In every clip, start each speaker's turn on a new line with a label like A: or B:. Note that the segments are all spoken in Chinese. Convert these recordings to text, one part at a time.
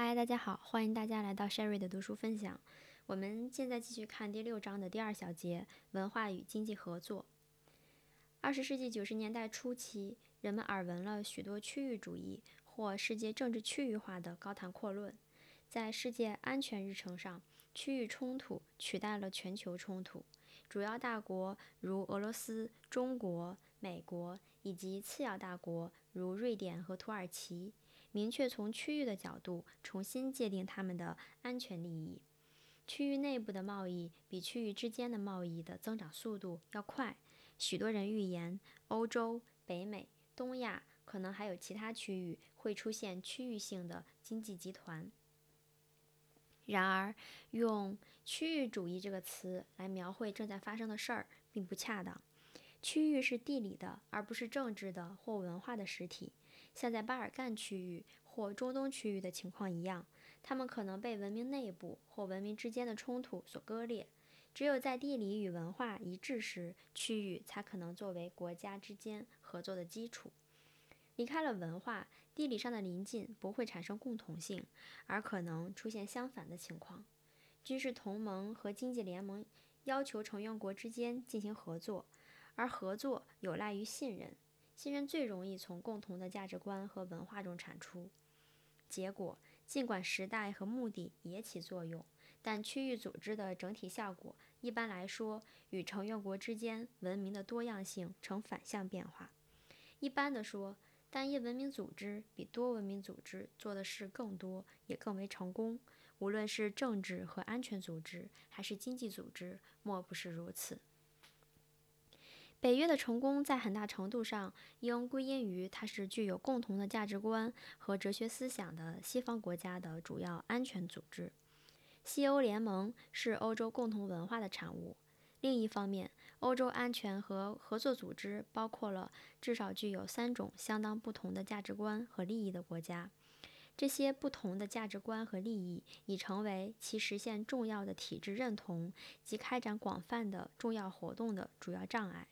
A: 嗨，大家好，欢迎大家来到 Sherry 的读书分享。我们现在继续看第六章的第二小节：文化与经济合作。二十世纪九十年代初期，人们耳闻了许多区域主义或世界政治区域化的高谈阔论。在世界安全日程上，区域冲突取代了全球冲突。主要大国如俄罗斯、中国、美国，以及次要大国如瑞典和土耳其。明确从区域的角度重新界定他们的安全利益。区域内部的贸易比区域之间的贸易的增长速度要快。许多人预言，欧洲、北美、东亚可能还有其他区域会出现区域性的经济集团。然而，用“区域主义”这个词来描绘正在发生的事儿并不恰当。区域是地理的，而不是政治的或文化的实体。像在巴尔干区域或中东区域的情况一样，他们可能被文明内部或文明之间的冲突所割裂。只有在地理与文化一致时，区域才可能作为国家之间合作的基础。离开了文化，地理上的邻近不会产生共同性，而可能出现相反的情况。军事同盟和经济联盟要求成员国之间进行合作，而合作有赖于信任。信任最容易从共同的价值观和文化中产出。结果，尽管时代和目的也起作用，但区域组织的整体效果一般来说与成员国之间文明的多样性呈反向变化。一般的说，单一文明组织比多文明组织做的事更多，也更为成功。无论是政治和安全组织，还是经济组织，莫不是如此。北约的成功在很大程度上应归因于它是具有共同的价值观和哲学思想的西方国家的主要安全组织。西欧联盟是欧洲共同文化的产物。另一方面，欧洲安全和合作组织包括了至少具有三种相当不同的价值观和利益的国家。这些不同的价值观和利益已成为其实现重要的体制认同及开展广泛的重要活动的主要障碍。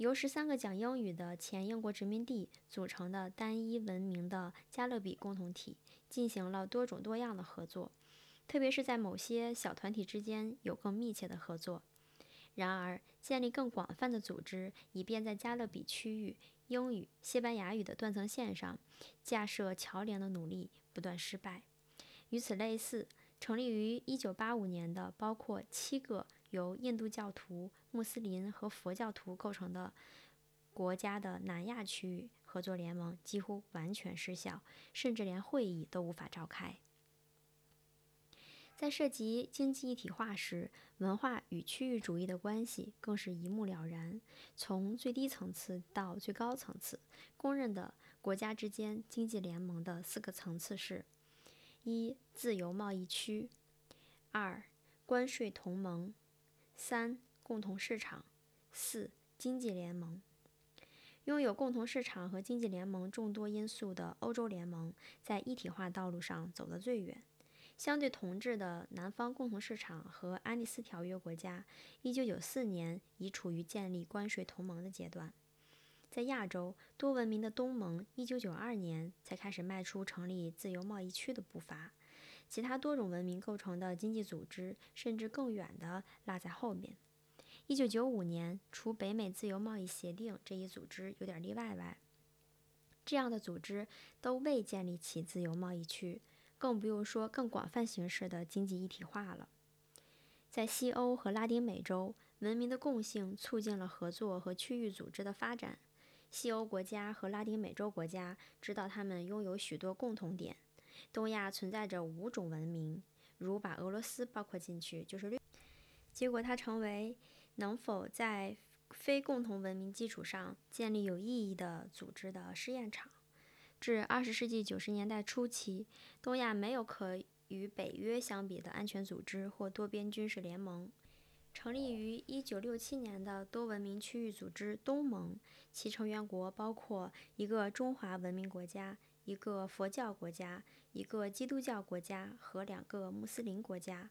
A: 由十三个讲英语的前英国殖民地组成的单一文明的加勒比共同体进行了多种多样的合作，特别是在某些小团体之间有更密切的合作。然而，建立更广泛的组织，以便在加勒比区域英语、西班牙语的断层线上架设桥梁的努力不断失败。与此类似，成立于1985年的包括七个。由印度教徒、穆斯林和佛教徒构成的国家的南亚区域合作联盟几乎完全失效，甚至连会议都无法召开。在涉及经济一体化时，文化与区域主义的关系更是一目了然。从最低层次到最高层次，公认的国家之间经济联盟的四个层次是：一、自由贸易区；二、关税同盟。三、共同市场；四、经济联盟。拥有共同市场和经济联盟众多因素的欧洲联盟，在一体化道路上走得最远。相对同质的南方共同市场和安第斯条约国家，1994年已处于建立关税同盟的阶段。在亚洲，多文明的东盟1992年才开始迈出成立自由贸易区的步伐。其他多种文明构成的经济组织，甚至更远的落在后面。一九九五年，除北美自由贸易协定这一组织有点例外外，这样的组织都未建立起自由贸易区，更不用说更广泛形式的经济一体化了。在西欧和拉丁美洲，文明的共性促进了合作和区域组织的发展。西欧国家和拉丁美洲国家知道他们拥有许多共同点。东亚存在着五种文明，如把俄罗斯包括进去就是六。结果它成为能否在非共同文明基础上建立有意义的组织的试验场。至二十世纪九十年代初期，东亚没有可与北约相比的安全组织或多边军事联盟。成立于一九六七年的多文明区域组织东盟，其成员国包括一个中华文明国家。一个佛教国家、一个基督教国家和两个穆斯林国家。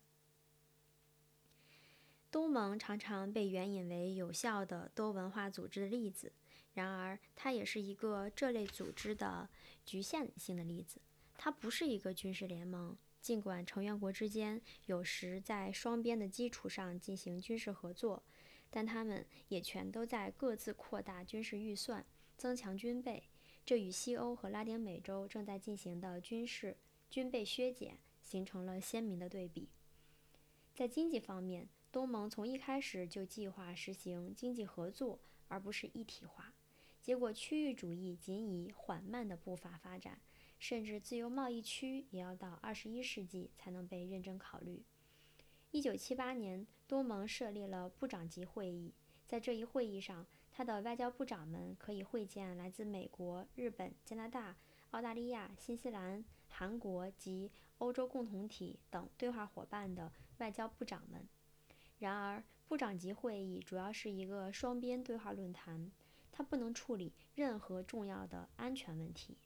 A: 东盟常常被援引为有效的多文化组织的例子，然而它也是一个这类组织的局限性的例子。它不是一个军事联盟，尽管成员国之间有时在双边的基础上进行军事合作，但他们也全都在各自扩大军事预算、增强军备。这与西欧和拉丁美洲正在进行的军事军备削减形成了鲜明的对比。在经济方面，东盟从一开始就计划实行经济合作，而不是一体化。结果，区域主义仅以缓慢的步伐发展，甚至自由贸易区也要到二十一世纪才能被认真考虑。一九七八年，东盟设立了部长级会议，在这一会议上。他的外交部长们可以会见来自美国、日本、加拿大、澳大利亚、新西兰、韩国及欧洲共同体等对话伙伴的外交部长们。然而，部长级会议主要是一个双边对话论坛，它不能处理任何重要的安全问题。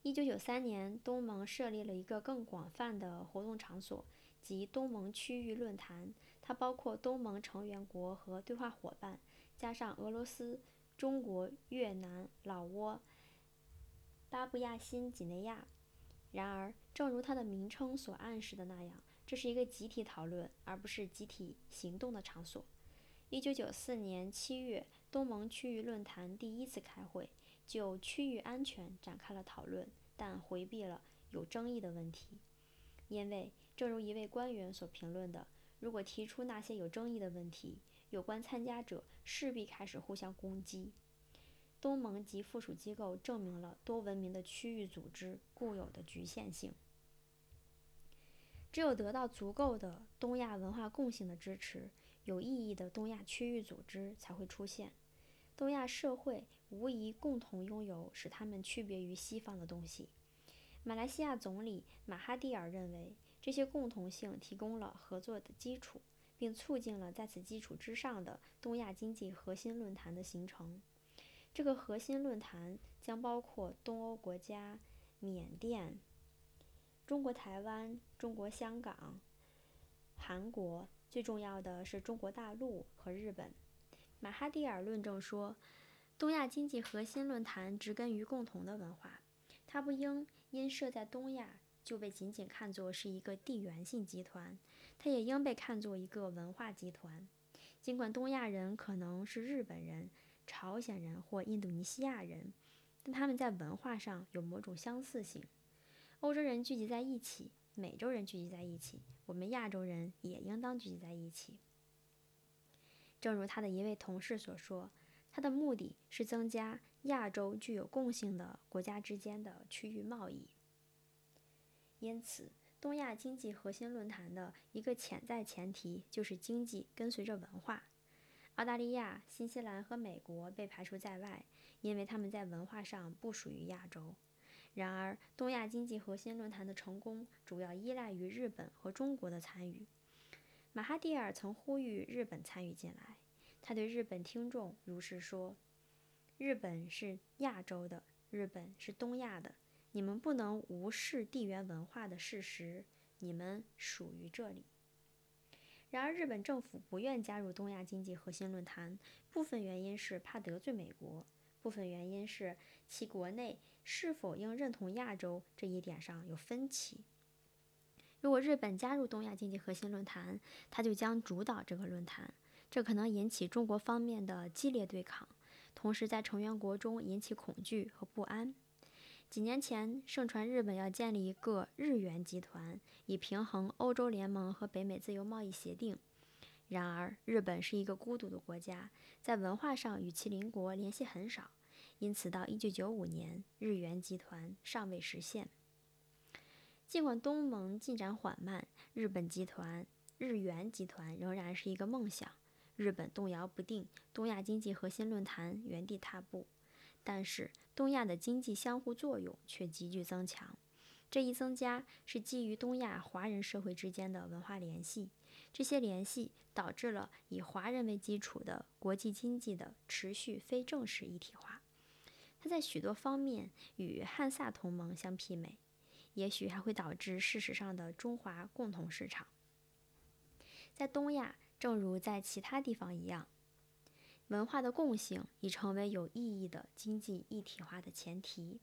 A: 一九九三年，东盟设立了一个更广泛的活动场所，即东盟区域论坛。它包括东盟成员国和对话伙伴，加上俄罗斯、中国、越南、老挝、巴布亚新几内亚。然而，正如它的名称所暗示的那样，这是一个集体讨论而不是集体行动的场所。一九九四年七月，东盟区域论坛第一次开会，就区域安全展开了讨论，但回避了有争议的问题，因为正如一位官员所评论的。如果提出那些有争议的问题，有关参加者势必开始互相攻击。东盟及附属机构证明了多文明的区域组织固有的局限性。只有得到足够的东亚文化共性的支持，有意义的东亚区域组织才会出现。东亚社会无疑共同拥有使他们区别于西方的东西。马来西亚总理马哈蒂尔认为。这些共同性提供了合作的基础，并促进了在此基础之上的东亚经济核心论坛的形成。这个核心论坛将包括东欧国家、缅甸、中国台湾、中国香港、韩国，最重要的是中国大陆和日本。马哈蒂尔论证说，东亚经济核心论坛植根于共同的文化，它不应因设在东亚。就被仅仅看作是一个地缘性集团，它也应被看作一个文化集团。尽管东亚人可能是日本人、朝鲜人或印度尼西亚人，但他们在文化上有某种相似性。欧洲人聚集在一起，美洲人聚集在一起，我们亚洲人也应当聚集在一起。正如他的一位同事所说，他的目的是增加亚洲具有共性的国家之间的区域贸易。因此，东亚经济核心论坛的一个潜在前提就是经济跟随着文化。澳大利亚、新西兰和美国被排除在外，因为他们在文化上不属于亚洲。然而，东亚经济核心论坛的成功主要依赖于日本和中国的参与。马哈蒂尔曾呼吁日本参与进来，他对日本听众如是说：“日本是亚洲的，日本是东亚的。”你们不能无视地缘文化的事实，你们属于这里。然而，日本政府不愿加入东亚经济核心论坛，部分原因是怕得罪美国，部分原因是其国内是否应认同亚洲这一点上有分歧。如果日本加入东亚经济核心论坛，它就将主导这个论坛，这可能引起中国方面的激烈对抗，同时在成员国中引起恐惧和不安。几年前，盛传日本要建立一个日元集团，以平衡欧洲联盟和北美自由贸易协定。然而，日本是一个孤独的国家，在文化上与其邻国联系很少，因此到1995年，日元集团尚未实现。尽管东盟进展缓慢，日本集团、日元集团仍然是一个梦想。日本动摇不定，东亚经济核心论坛原地踏步。但是，东亚的经济相互作用却急剧增强。这一增加是基于东亚华人社会之间的文化联系，这些联系导致了以华人为基础的国际经济的持续非正式一体化。它在许多方面与汉萨同盟相媲美，也许还会导致事实上的中华共同市场。在东亚，正如在其他地方一样。文化的共性已成为有意义的经济一体化的前提。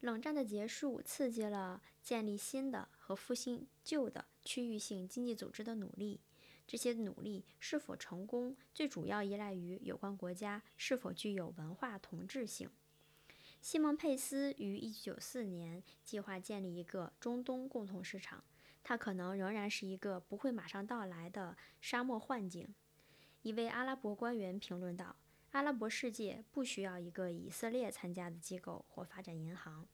A: 冷战的结束刺激了建立新的和复兴旧的区域性经济组织的努力。这些努力是否成功，最主要依赖于有关国家是否具有文化同质性。西蒙·佩斯于1994年计划建立一个中东共同市场，它可能仍然是一个不会马上到来的沙漠幻境。一位阿拉伯官员评论道：“阿拉伯世界不需要一个以色列参加的机构或发展银行。”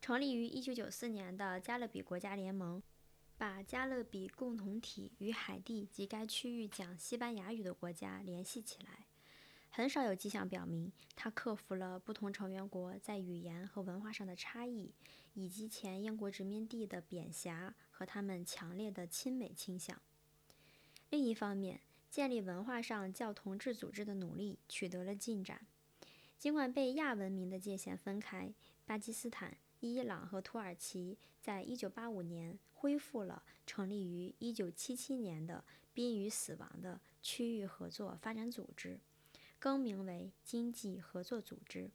A: 成立于1994年的加勒比国家联盟。把加勒比共同体与海地及该区域讲西班牙语的国家联系起来，很少有迹象表明它克服了不同成员国在语言和文化上的差异，以及前英国殖民地的贬狭和他们强烈的亲美倾向。另一方面，建立文化上较同质组织的努力取得了进展，尽管被亚文明的界限分开，巴基斯坦。伊朗和土耳其在1985年恢复了成立于1977年的濒于死亡的区域合作发展组织，更名为经济合作组织。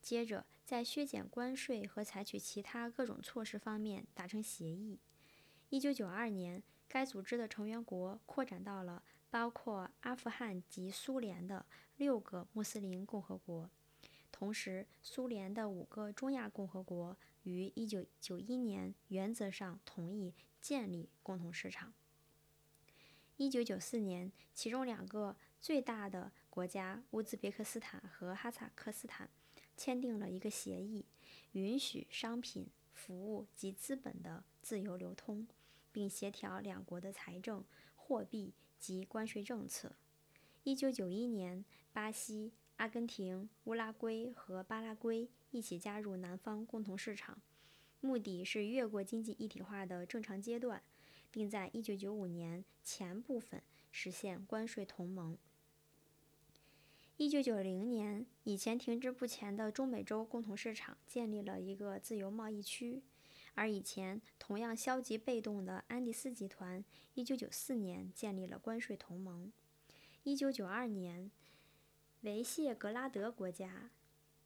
A: 接着，在削减关税和采取其他各种措施方面达成协议。1992年，该组织的成员国扩展到了包括阿富汗及苏联的六个穆斯林共和国。同时，苏联的五个中亚共和国于1991年原则上同意建立共同市场。1994年，其中两个最大的国家乌兹别克斯坦和哈萨克斯坦签订了一个协议，允许商品、服务及资本的自由流通，并协调两国的财政、货币及关税政策。1991年，巴西。阿根廷、乌拉圭和巴拉圭一起加入南方共同市场，目的是越过经济一体化的正常阶段，并在1995年前部分实现关税同盟。1990年，以前停滞不前的中美洲共同市场建立了一个自由贸易区，而以前同样消极被动的安第斯集团，1994年建立了关税同盟。1992年。维谢格拉德国家，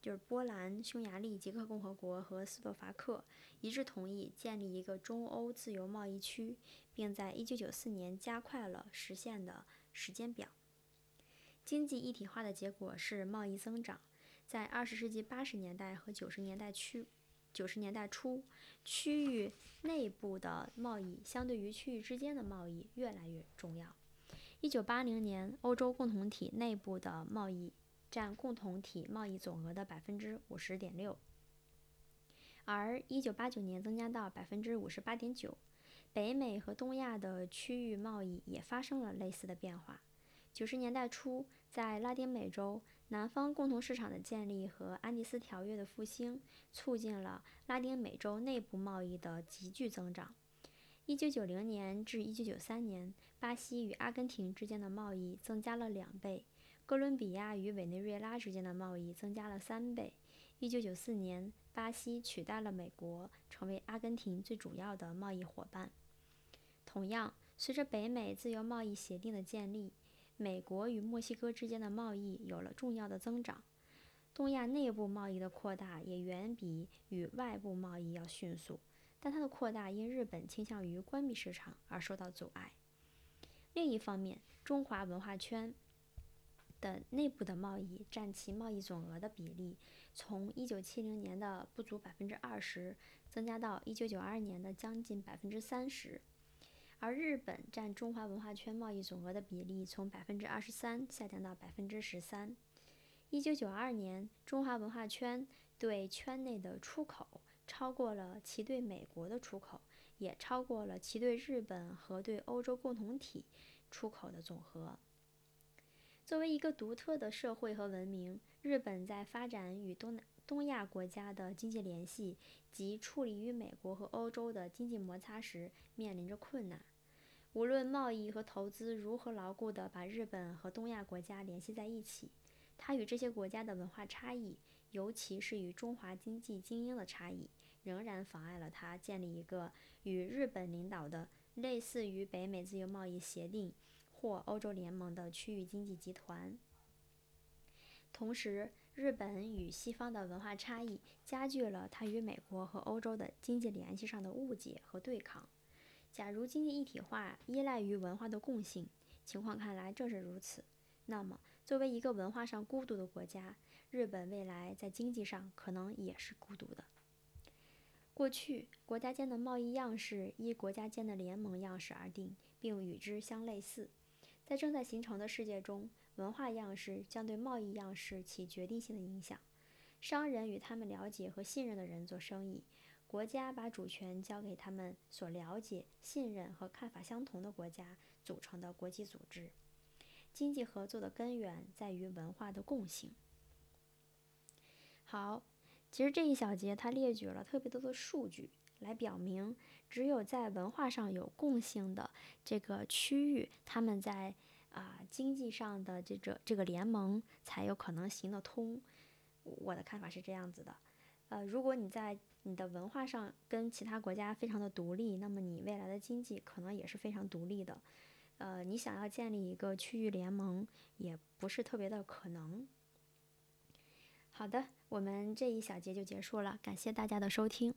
A: 就是波兰、匈牙利、捷克共和国和斯洛伐克，一致同意建立一个中欧自由贸易区，并在1994年加快了实现的时间表。经济一体化的结果是贸易增长。在20世纪80年代和90年代初九十年代初，区域内部的贸易相对于区域之间的贸易越来越重要。一九八零年，欧洲共同体内部的贸易占共同体贸易总额的百分之五十点六，而一九八九年增加到百分之五十八点九。北美和东亚的区域贸易也发生了类似的变化。九十年代初，在拉丁美洲，南方共同市场的建立和安第斯条约的复兴，促进了拉丁美洲内部贸易的急剧增长。一九九零年至一九九三年，巴西与阿根廷之间的贸易增加了两倍，哥伦比亚与委内瑞拉之间的贸易增加了三倍。一九九四年，巴西取代了美国，成为阿根廷最主要的贸易伙伴。同样，随着北美自由贸易协定的建立，美国与墨西哥之间的贸易有了重要的增长。东亚内部贸易的扩大也远比与外部贸易要迅速。但它的扩大因日本倾向于关闭市场而受到阻碍。另一方面，中华文化圈的内部的贸易占其贸易总额的比例，从1970年的不足百分之二十，增加到1992年的将近百分之三十。而日本占中华文化圈贸易总额的比例，从百分之二十三下降到百分之十三。1992年，中华文化圈对圈内的出口。超过了其对美国的出口，也超过了其对日本和对欧洲共同体出口的总和。作为一个独特的社会和文明，日本在发展与东南东亚国家的经济联系及处理与美国和欧洲的经济摩擦时面临着困难。无论贸易和投资如何牢固地把日本和东亚国家联系在一起，它与这些国家的文化差异。尤其是与中华经济精英的差异，仍然妨碍了它建立一个与日本领导的类似于北美自由贸易协定或欧洲联盟的区域经济集团。同时，日本与西方的文化差异加剧了它与美国和欧洲的经济联系上的误解和对抗。假如经济一体化依赖于文化的共性，情况看来正是如此。那么，作为一个文化上孤独的国家，日本未来在经济上可能也是孤独的。过去，国家间的贸易样式依国家间的联盟样式而定，并与之相类似。在正在形成的世界中，文化样式将对贸易样式起决定性的影响。商人与他们了解和信任的人做生意，国家把主权交给他们所了解、信任和看法相同的国家组成的国际组织。经济合作的根源在于文化的共性。好，其实这一小节它列举了特别多的数据，来表明只有在文化上有共性的这个区域，他们在啊经济上的这个这个联盟才有可能行得通。我的看法是这样子的，呃，如果你在你的文化上跟其他国家非常的独立，那么你未来的经济可能也是非常独立的。呃，你想要建立一个区域联盟，也不是特别的可能。好的，我们这一小节就结束了，感谢大家的收听。